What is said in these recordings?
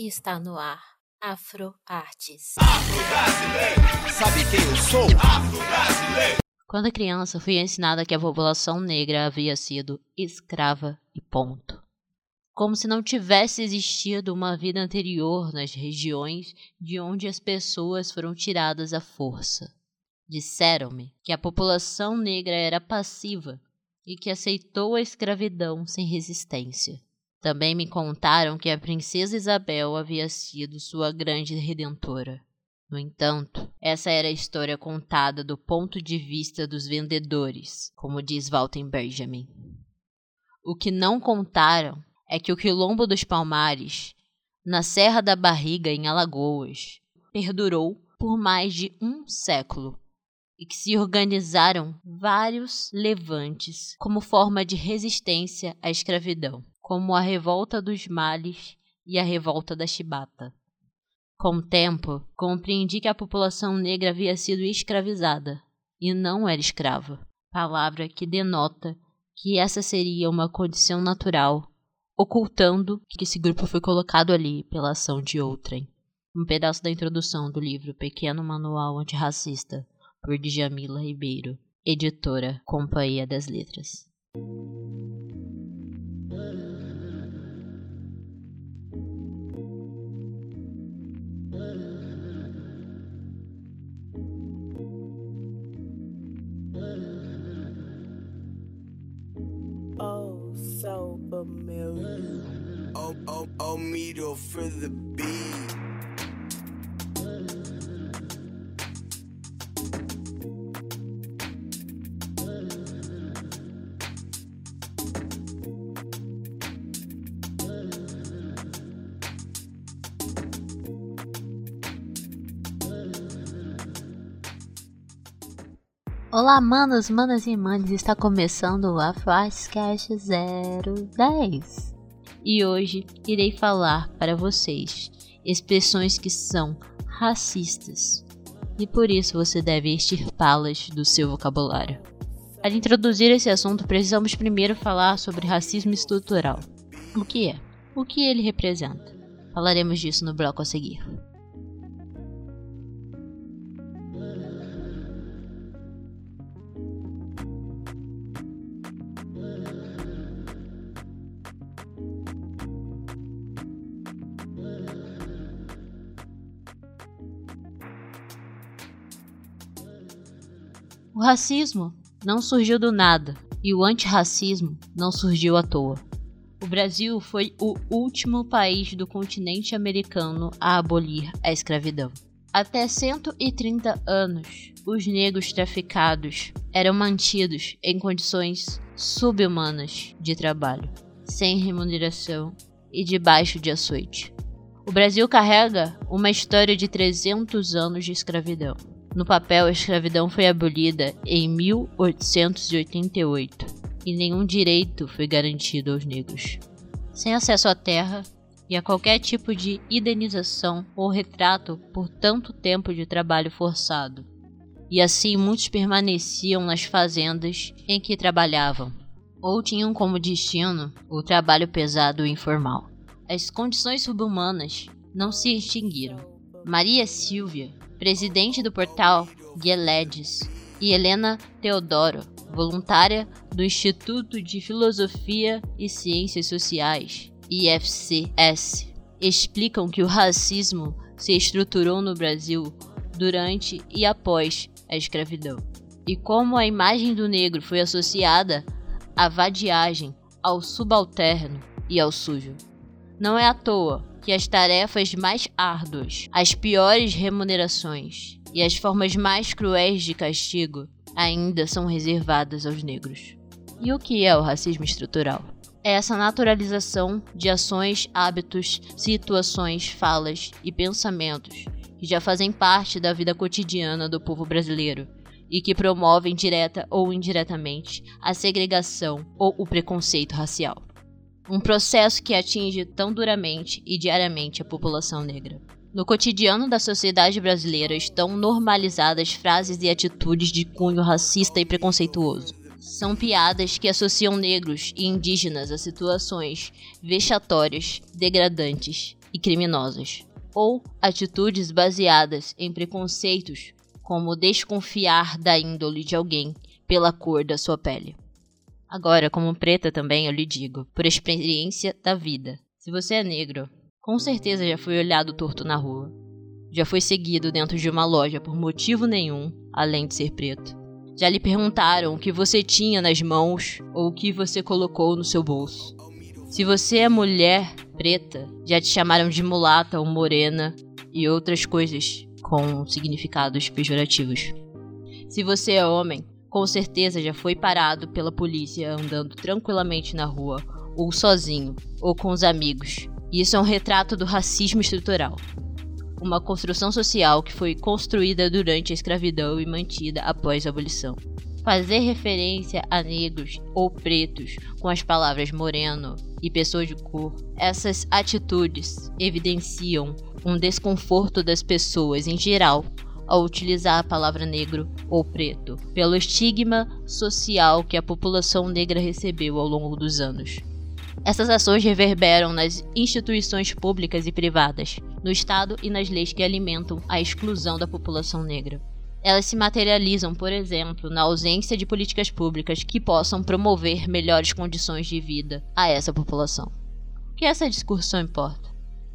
Está no ar Afro Artes. Sabe quem eu sou? Quando criança, fui ensinada que a população negra havia sido escrava e ponto. Como se não tivesse existido uma vida anterior nas regiões de onde as pessoas foram tiradas à força. Disseram-me que a população negra era passiva e que aceitou a escravidão sem resistência. Também me contaram que a princesa Isabel havia sido sua grande redentora. No entanto, essa era a história contada do ponto de vista dos vendedores, como diz Walter Benjamin. O que não contaram é que o Quilombo dos Palmares, na Serra da Barriga, em Alagoas, perdurou por mais de um século e que se organizaram vários levantes como forma de resistência à escravidão como a revolta dos males e a revolta da chibata. Com o tempo, compreendi que a população negra havia sido escravizada e não era escrava, palavra que denota que essa seria uma condição natural, ocultando que esse grupo foi colocado ali pela ação de outrem. Um pedaço da introdução do livro Pequeno Manual Antirracista, por Djamila Ribeiro, editora Companhia das Letras. To for the beat. Olá, manos, manas e manes, está começando o Afroscast 010 e hoje irei falar para vocês expressões que são racistas e por isso você deve extirpá-las do seu vocabulário. Para introduzir esse assunto, precisamos primeiro falar sobre racismo estrutural. O que é? O que ele representa? Falaremos disso no bloco a seguir. Racismo não surgiu do nada e o antirracismo não surgiu à toa. O Brasil foi o último país do continente americano a abolir a escravidão. Até 130 anos, os negros traficados eram mantidos em condições subhumanas de trabalho, sem remuneração e debaixo de açoite. O Brasil carrega uma história de 300 anos de escravidão. No papel, a escravidão foi abolida em 1888 e nenhum direito foi garantido aos negros. Sem acesso à terra e a qualquer tipo de indenização ou retrato por tanto tempo de trabalho forçado. E assim muitos permaneciam nas fazendas em que trabalhavam, ou tinham como destino o trabalho pesado e informal. As condições subhumanas não se extinguiram. Maria Silvia presidente do portal Guieledes, e Helena Teodoro, voluntária do Instituto de Filosofia e Ciências Sociais, IFCS, explicam que o racismo se estruturou no Brasil durante e após a escravidão, e como a imagem do negro foi associada à vadiagem, ao subalterno e ao sujo. Não é à toa que as tarefas mais árduas, as piores remunerações e as formas mais cruéis de castigo ainda são reservadas aos negros. E o que é o racismo estrutural? É essa naturalização de ações, hábitos, situações, falas e pensamentos que já fazem parte da vida cotidiana do povo brasileiro e que promovem direta ou indiretamente a segregação ou o preconceito racial um processo que atinge tão duramente e diariamente a população negra. No cotidiano da sociedade brasileira estão normalizadas frases e atitudes de cunho racista e preconceituoso. São piadas que associam negros e indígenas a situações vexatórias, degradantes e criminosas, ou atitudes baseadas em preconceitos, como desconfiar da índole de alguém pela cor da sua pele. Agora, como preta também, eu lhe digo, por experiência da vida, se você é negro, com certeza já foi olhado torto na rua. Já foi seguido dentro de uma loja por motivo nenhum, além de ser preto. Já lhe perguntaram o que você tinha nas mãos ou o que você colocou no seu bolso. Se você é mulher preta, já te chamaram de mulata ou morena e outras coisas com significados pejorativos. Se você é homem, com certeza já foi parado pela polícia andando tranquilamente na rua, ou sozinho, ou com os amigos. Isso é um retrato do racismo estrutural. Uma construção social que foi construída durante a escravidão e mantida após a abolição. Fazer referência a negros ou pretos com as palavras moreno e pessoa de cor, essas atitudes evidenciam um desconforto das pessoas em geral ao utilizar a palavra negro ou preto, pelo estigma social que a população negra recebeu ao longo dos anos. Essas ações reverberam nas instituições públicas e privadas, no Estado e nas leis que alimentam a exclusão da população negra. Elas se materializam, por exemplo, na ausência de políticas públicas que possam promover melhores condições de vida a essa população. O que essa discussão importa?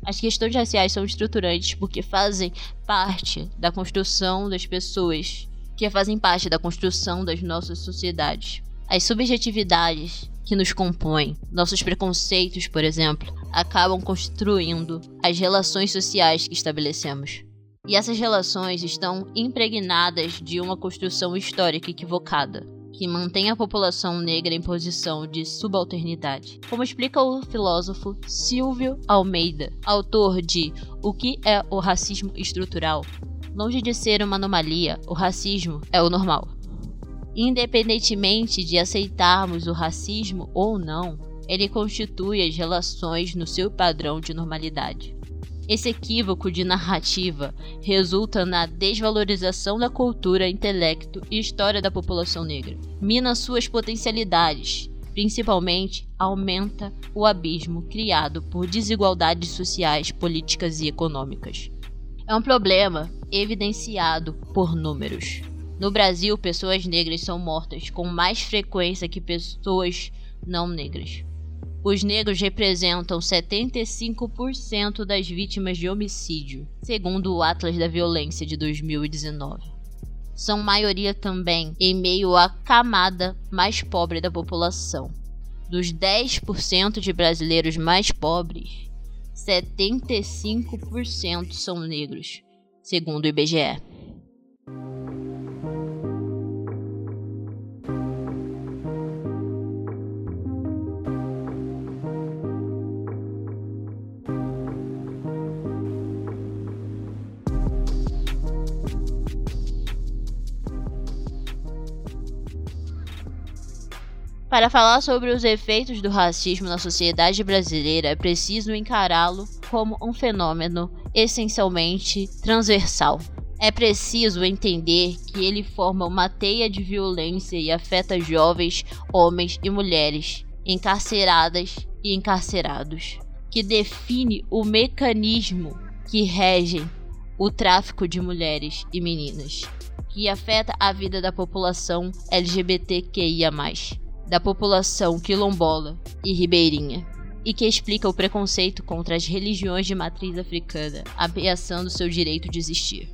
As questões raciais são estruturantes porque fazem parte da construção das pessoas, que fazem parte da construção das nossas sociedades. As subjetividades que nos compõem, nossos preconceitos, por exemplo, acabam construindo as relações sociais que estabelecemos. E essas relações estão impregnadas de uma construção histórica equivocada, que mantém a população negra em posição de subalternidade. Como explica o filósofo Silvio Almeida, autor de O que é o racismo estrutural? Longe de ser uma anomalia, o racismo é o normal. Independentemente de aceitarmos o racismo ou não, ele constitui as relações no seu padrão de normalidade. Esse equívoco de narrativa resulta na desvalorização da cultura, intelecto e história da população negra. Mina suas potencialidades, principalmente aumenta o abismo criado por desigualdades sociais, políticas e econômicas. É um problema evidenciado por números. No Brasil, pessoas negras são mortas com mais frequência que pessoas não negras. Os negros representam 75% das vítimas de homicídio, segundo o Atlas da Violência de 2019. São maioria também em meio à camada mais pobre da população. Dos 10% de brasileiros mais pobres, 75% são negros, segundo o IBGE. Para falar sobre os efeitos do racismo na sociedade brasileira, é preciso encará-lo como um fenômeno essencialmente transversal. É preciso entender que ele forma uma teia de violência e afeta jovens, homens e mulheres, encarceradas e encarcerados, que define o mecanismo que rege o tráfico de mulheres e meninas, que afeta a vida da população LGBTQIA da população quilombola e ribeirinha, e que explica o preconceito contra as religiões de matriz africana, ameaçando seu direito de existir.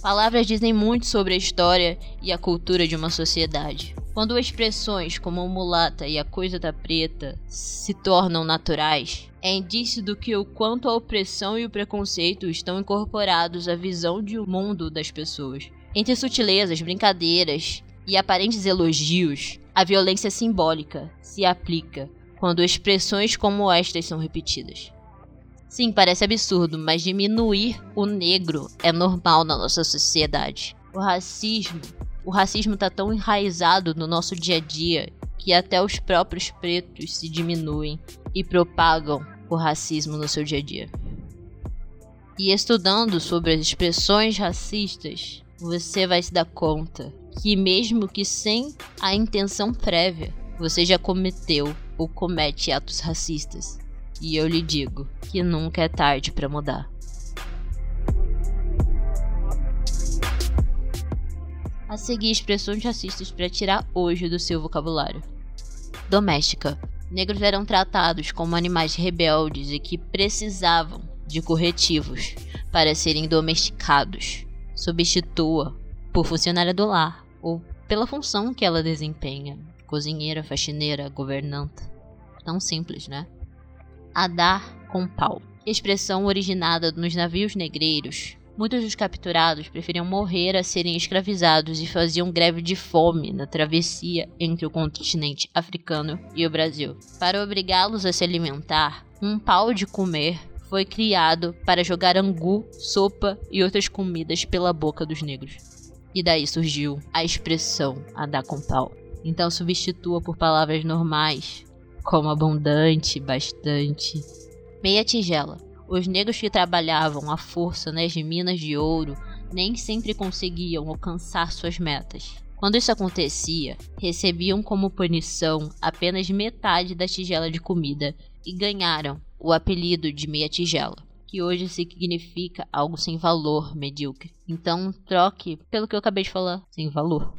Palavras dizem muito sobre a história e a cultura de uma sociedade. Quando expressões como mulata e a coisa da preta se tornam naturais, é indício do que o quanto a opressão e o preconceito estão incorporados à visão de um mundo das pessoas. Entre sutilezas, brincadeiras e aparentes elogios, a violência simbólica se aplica quando expressões como estas são repetidas. Sim, parece absurdo, mas diminuir o negro é normal na nossa sociedade. O racismo, o racismo está tão enraizado no nosso dia a dia que até os próprios pretos se diminuem e propagam o racismo no seu dia a dia. E estudando sobre as expressões racistas, você vai se dar conta que, mesmo que sem a intenção prévia, você já cometeu ou comete atos racistas. E eu lhe digo que nunca é tarde para mudar. A seguir, expressões racistas para tirar hoje do seu vocabulário. Doméstica. Negros eram tratados como animais rebeldes e que precisavam de corretivos para serem domesticados. Substitua por funcionária do lar ou pela função que ela desempenha: cozinheira, faxineira, governanta. Tão simples, né? Adar com pau. Expressão originada nos navios negreiros Muitos dos capturados preferiam morrer a serem escravizados e faziam greve de fome na travessia entre o continente africano e o Brasil. Para obrigá-los a se alimentar, um pau de comer foi criado para jogar angu, sopa e outras comidas pela boca dos negros. E daí surgiu a expressão andar com pau. Então substitua por palavras normais, como abundante, bastante. Meia tigela os negros que trabalhavam à força nas minas de ouro nem sempre conseguiam alcançar suas metas. Quando isso acontecia, recebiam como punição apenas metade da tigela de comida e ganharam o apelido de meia tigela, que hoje significa algo sem valor, medíocre. Então, troque pelo que eu acabei de falar, sem valor.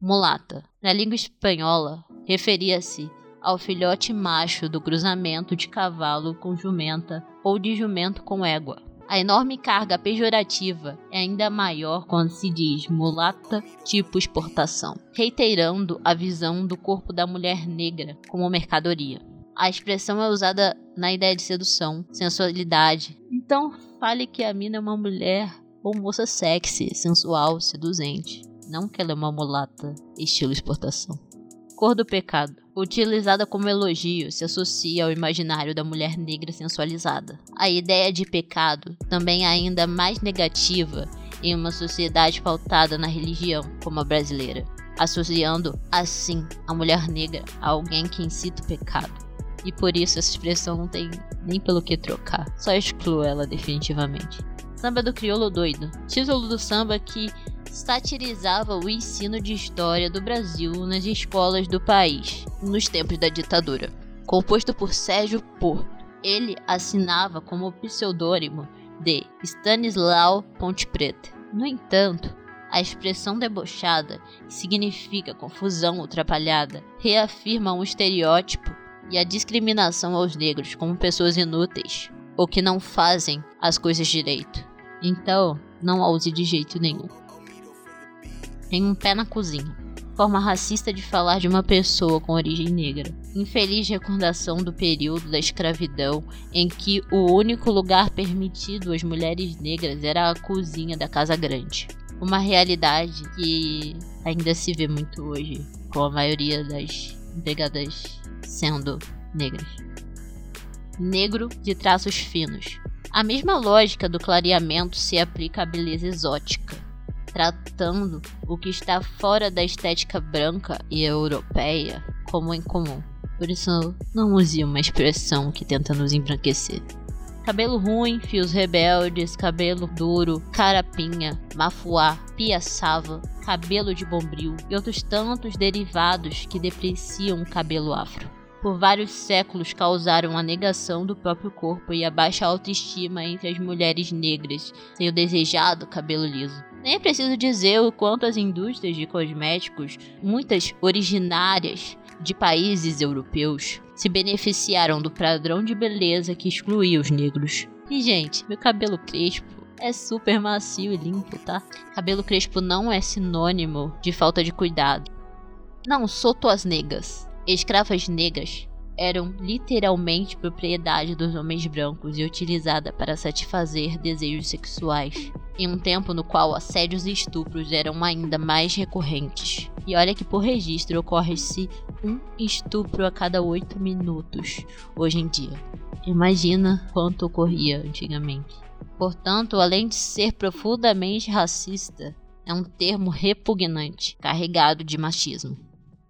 Mulata. Na língua espanhola, referia-se ao filhote macho do cruzamento de cavalo com jumenta ou de jumento com égua. A enorme carga pejorativa é ainda maior quando se diz mulata tipo exportação, reiterando a visão do corpo da mulher negra como mercadoria. A expressão é usada na ideia de sedução, sensualidade. Então, fale que a mina é uma mulher ou moça sexy, sensual, seduzente. Não que ela é uma mulata, estilo exportação. Cor do pecado utilizada como elogio, se associa ao imaginário da mulher negra sensualizada. A ideia de pecado, também ainda mais negativa em uma sociedade pautada na religião, como a brasileira, associando assim a mulher negra a alguém que incita o pecado. E por isso essa expressão não tem nem pelo que trocar, só excluo ela definitivamente. Samba do Crioulo Doido, título do samba que satirizava o ensino de história do Brasil nas escolas do país, nos tempos da ditadura. Composto por Sérgio Porto, ele assinava como pseudônimo de Stanislau Ponte Preta. No entanto, a expressão debochada, que significa confusão ou atrapalhada, reafirma um estereótipo e a discriminação aos negros como pessoas inúteis ou que não fazem as coisas direito. Então, não a use de jeito nenhum tem um pé na cozinha. Forma racista de falar de uma pessoa com origem negra. Infeliz recordação do período da escravidão em que o único lugar permitido às mulheres negras era a cozinha da casa grande. Uma realidade que ainda se vê muito hoje, com a maioria das empregadas sendo negras. Negro de traços finos. A mesma lógica do clareamento se aplica à beleza exótica tratando o que está fora da estética branca e europeia como incomum. Por isso, não use uma expressão que tenta nos embranquecer. Cabelo ruim, fios rebeldes, cabelo duro, carapinha, mafuá, piaçava, cabelo de bombril e outros tantos derivados que depreciam o cabelo afro. Por vários séculos causaram a negação do próprio corpo e a baixa autoestima entre as mulheres negras, sem o desejado cabelo liso. Nem é preciso dizer o quanto as indústrias de cosméticos, muitas originárias de países europeus, se beneficiaram do padrão de beleza que excluía os negros. E, gente, meu cabelo crespo é super macio e limpo, tá? Cabelo crespo não é sinônimo de falta de cuidado. Não, sou tuas negas. Escravas negras eram literalmente propriedade dos homens brancos e utilizada para satisfazer desejos sexuais, em um tempo no qual assédios e estupros eram ainda mais recorrentes. E olha que por registro ocorre-se um estupro a cada oito minutos hoje em dia. Imagina quanto ocorria antigamente. Portanto, além de ser profundamente racista, é um termo repugnante, carregado de machismo.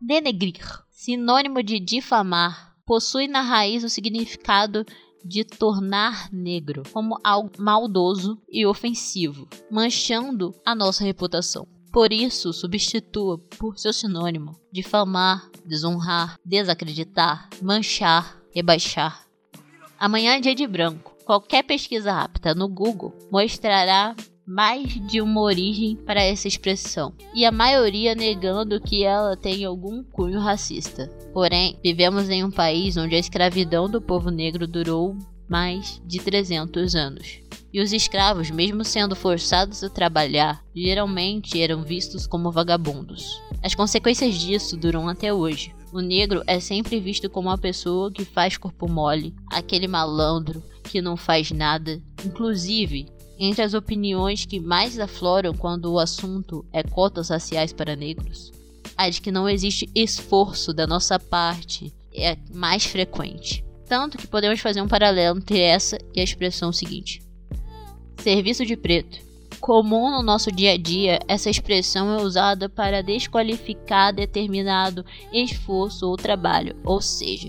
Denegrir, sinônimo de difamar, possui na raiz o significado de tornar negro como algo maldoso e ofensivo, manchando a nossa reputação. Por isso, substitua por seu sinônimo difamar, desonrar, desacreditar, manchar, rebaixar. Amanhã é dia de branco. Qualquer pesquisa rápida no Google mostrará mais de uma origem para essa expressão, e a maioria negando que ela tem algum cunho racista. Porém, vivemos em um país onde a escravidão do povo negro durou mais de 300 anos. E os escravos, mesmo sendo forçados a trabalhar, geralmente eram vistos como vagabundos. As consequências disso duram até hoje. O negro é sempre visto como uma pessoa que faz corpo mole, aquele malandro que não faz nada. Inclusive, entre as opiniões que mais afloram quando o assunto é cotas raciais para negros, a de que não existe esforço da nossa parte é mais frequente. Tanto que podemos fazer um paralelo entre essa e a expressão seguinte: serviço de preto. Comum no nosso dia a dia, essa expressão é usada para desqualificar determinado esforço ou trabalho, ou seja,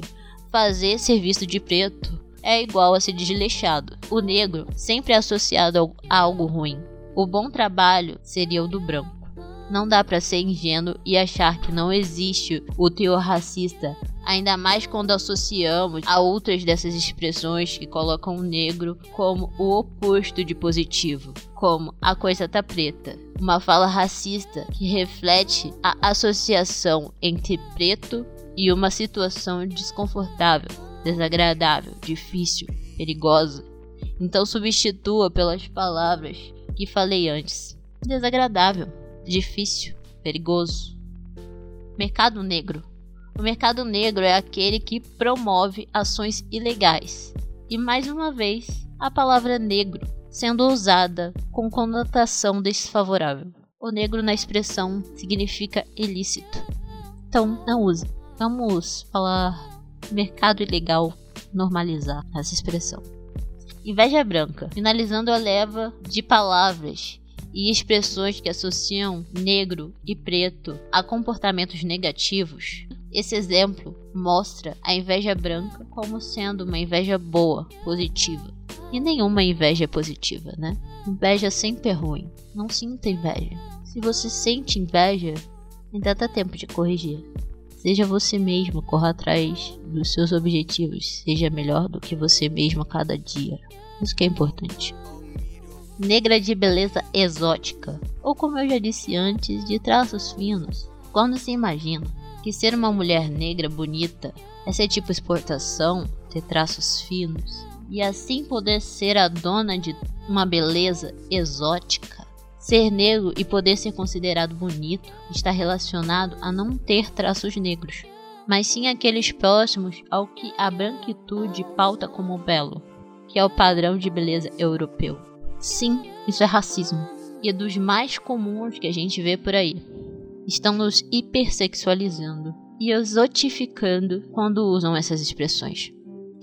fazer serviço de preto é igual a ser desleixado. O negro sempre é associado a algo ruim. O bom trabalho seria o do branco. Não dá para ser ingênuo e achar que não existe o teor racista, ainda mais quando associamos a outras dessas expressões que colocam o negro como o oposto de positivo, como a coisa tá preta. Uma fala racista que reflete a associação entre preto e uma situação desconfortável, desagradável, difícil, perigosa. Então substitua pelas palavras que falei antes. Desagradável, difícil, perigoso. Mercado negro. O mercado negro é aquele que promove ações ilegais. E mais uma vez, a palavra negro sendo usada com conotação desfavorável. O negro na expressão significa ilícito. Então, não use. Vamos falar mercado ilegal, normalizar essa expressão. Inveja branca, finalizando a leva de palavras e expressões que associam negro e preto a comportamentos negativos. Esse exemplo mostra a inveja branca como sendo uma inveja boa, positiva. E nenhuma inveja é positiva, né? Inveja sempre é ruim. Não sinta inveja. Se você sente inveja, ainda dá tempo de corrigir. Seja você mesmo, corra atrás dos seus objetivos. Seja melhor do que você mesmo a cada dia. Isso que é importante. Negra de beleza exótica, ou como eu já disse antes, de traços finos. Quando se imagina que ser uma mulher negra bonita é ser tipo exportação, ter traços finos, e assim poder ser a dona de uma beleza exótica, Ser negro e poder ser considerado bonito está relacionado a não ter traços negros, mas sim aqueles próximos ao que a branquitude pauta como belo, que é o padrão de beleza europeu. Sim, isso é racismo, e é dos mais comuns que a gente vê por aí. Estão nos hipersexualizando e exotificando quando usam essas expressões.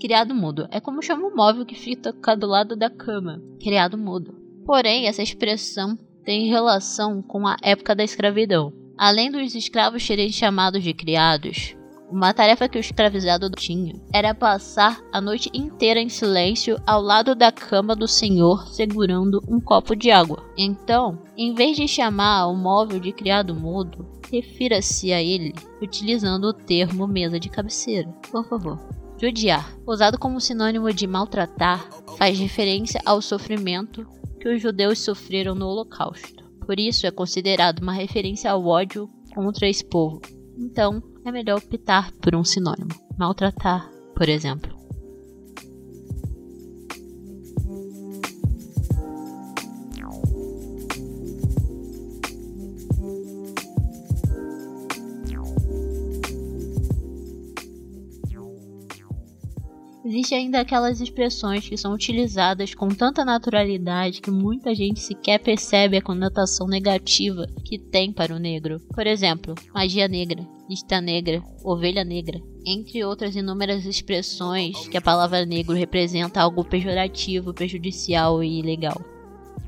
Criado mudo é como chama o móvel que fica do lado da cama. Criado mudo. Porém, essa expressão tem relação com a época da escravidão. Além dos escravos serem chamados de criados, uma tarefa que o escravizado tinha era passar a noite inteira em silêncio ao lado da cama do senhor segurando um copo de água. Então, em vez de chamar o móvel de criado mudo, refira-se a ele utilizando o termo mesa de cabeceira, por favor. Judiar, usado como sinônimo de maltratar, faz referência ao sofrimento que os judeus sofreram no Holocausto. Por isso é considerado uma referência ao ódio contra esse povo. Então, é melhor optar por um sinônimo. Maltratar, por exemplo. Existem ainda aquelas expressões que são utilizadas com tanta naturalidade que muita gente sequer percebe a conotação negativa que tem para o negro. Por exemplo, magia negra, lista negra, ovelha negra, entre outras inúmeras expressões que a palavra negro representa algo pejorativo, prejudicial e ilegal.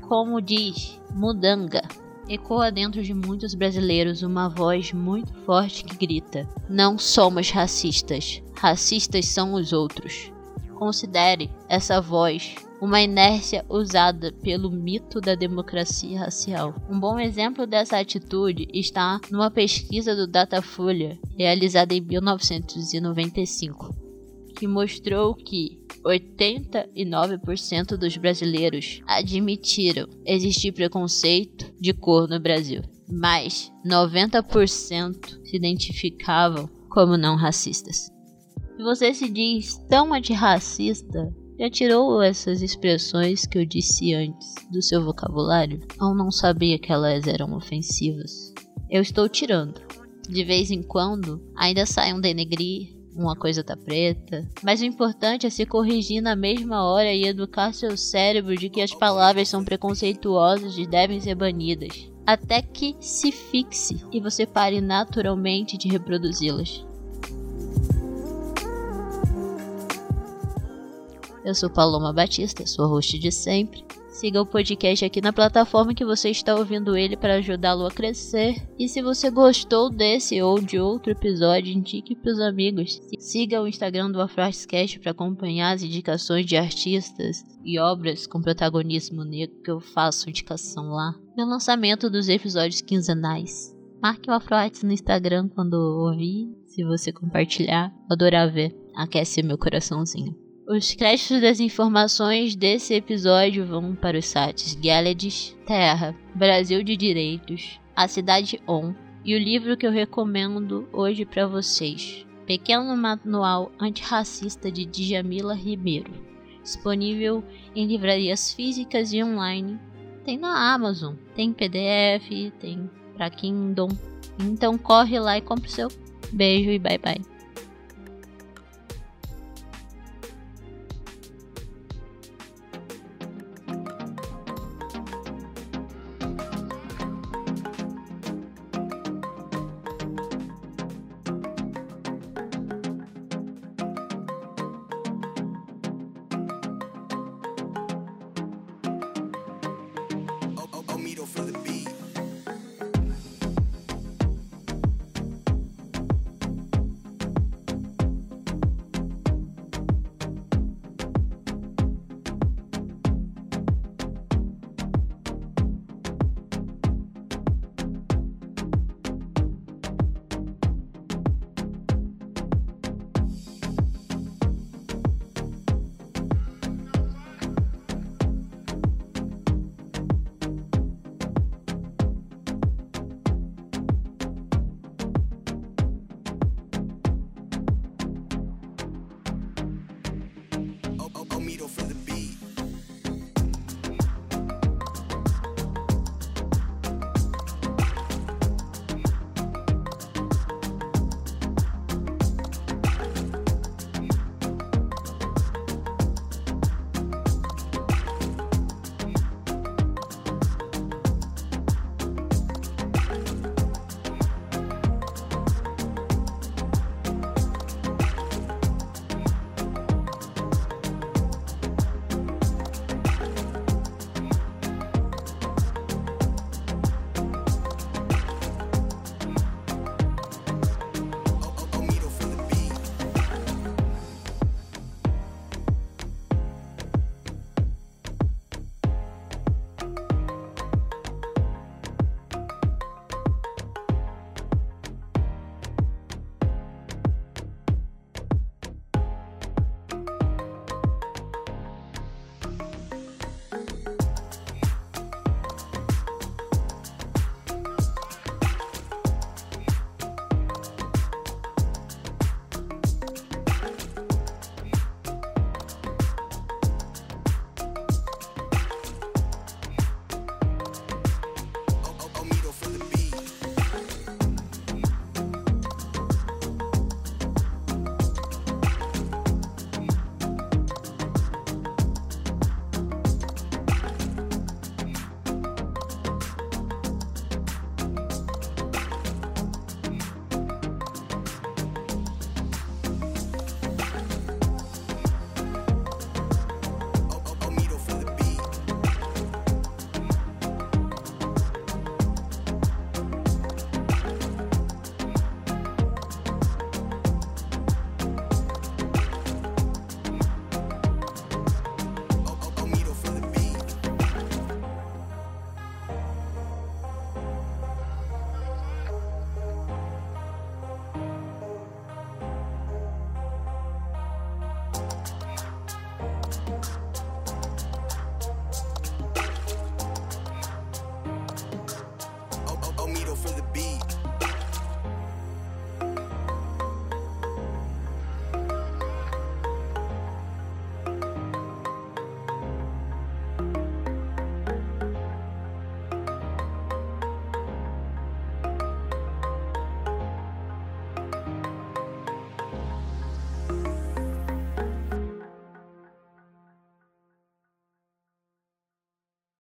Como diz Mudanga, ecoa dentro de muitos brasileiros uma voz muito forte que grita: Não somos racistas, racistas são os outros. Considere essa voz uma inércia usada pelo mito da democracia racial. Um bom exemplo dessa atitude está numa pesquisa do Datafolha realizada em 1995 que mostrou que 89% dos brasileiros admitiram existir preconceito de cor no Brasil, mas 90% se identificavam como não racistas. Se você se diz tão antirracista, já tirou essas expressões que eu disse antes do seu vocabulário? Ou não sabia que elas eram ofensivas? Eu estou tirando. De vez em quando, ainda sai um denegrir, uma coisa tá preta. Mas o importante é se corrigir na mesma hora e educar seu cérebro de que as palavras são preconceituosas e devem ser banidas. Até que se fixe e você pare naturalmente de reproduzi-las. Eu sou Paloma Batista, sua host de sempre. Siga o podcast aqui na plataforma que você está ouvindo ele para ajudá-lo a crescer. E se você gostou desse ou de outro episódio, indique para os amigos. Siga o Instagram do Afroscast para acompanhar as indicações de artistas e obras com protagonismo negro que eu faço indicação lá. No lançamento dos episódios quinzenais. Marque o Afroarts no Instagram quando ouvir, se você compartilhar. Adorar ver. Aquece meu coraçãozinho. Os créditos das informações desse episódio vão para os sites Galads, Terra, Brasil de Direitos, A Cidade On e o livro que eu recomendo hoje para vocês, Pequeno Manual Antirracista de Djamila Ribeiro, disponível em livrarias físicas e online. Tem na Amazon, tem PDF, tem para Kindle. Então corre lá e compre o seu. Beijo e bye bye.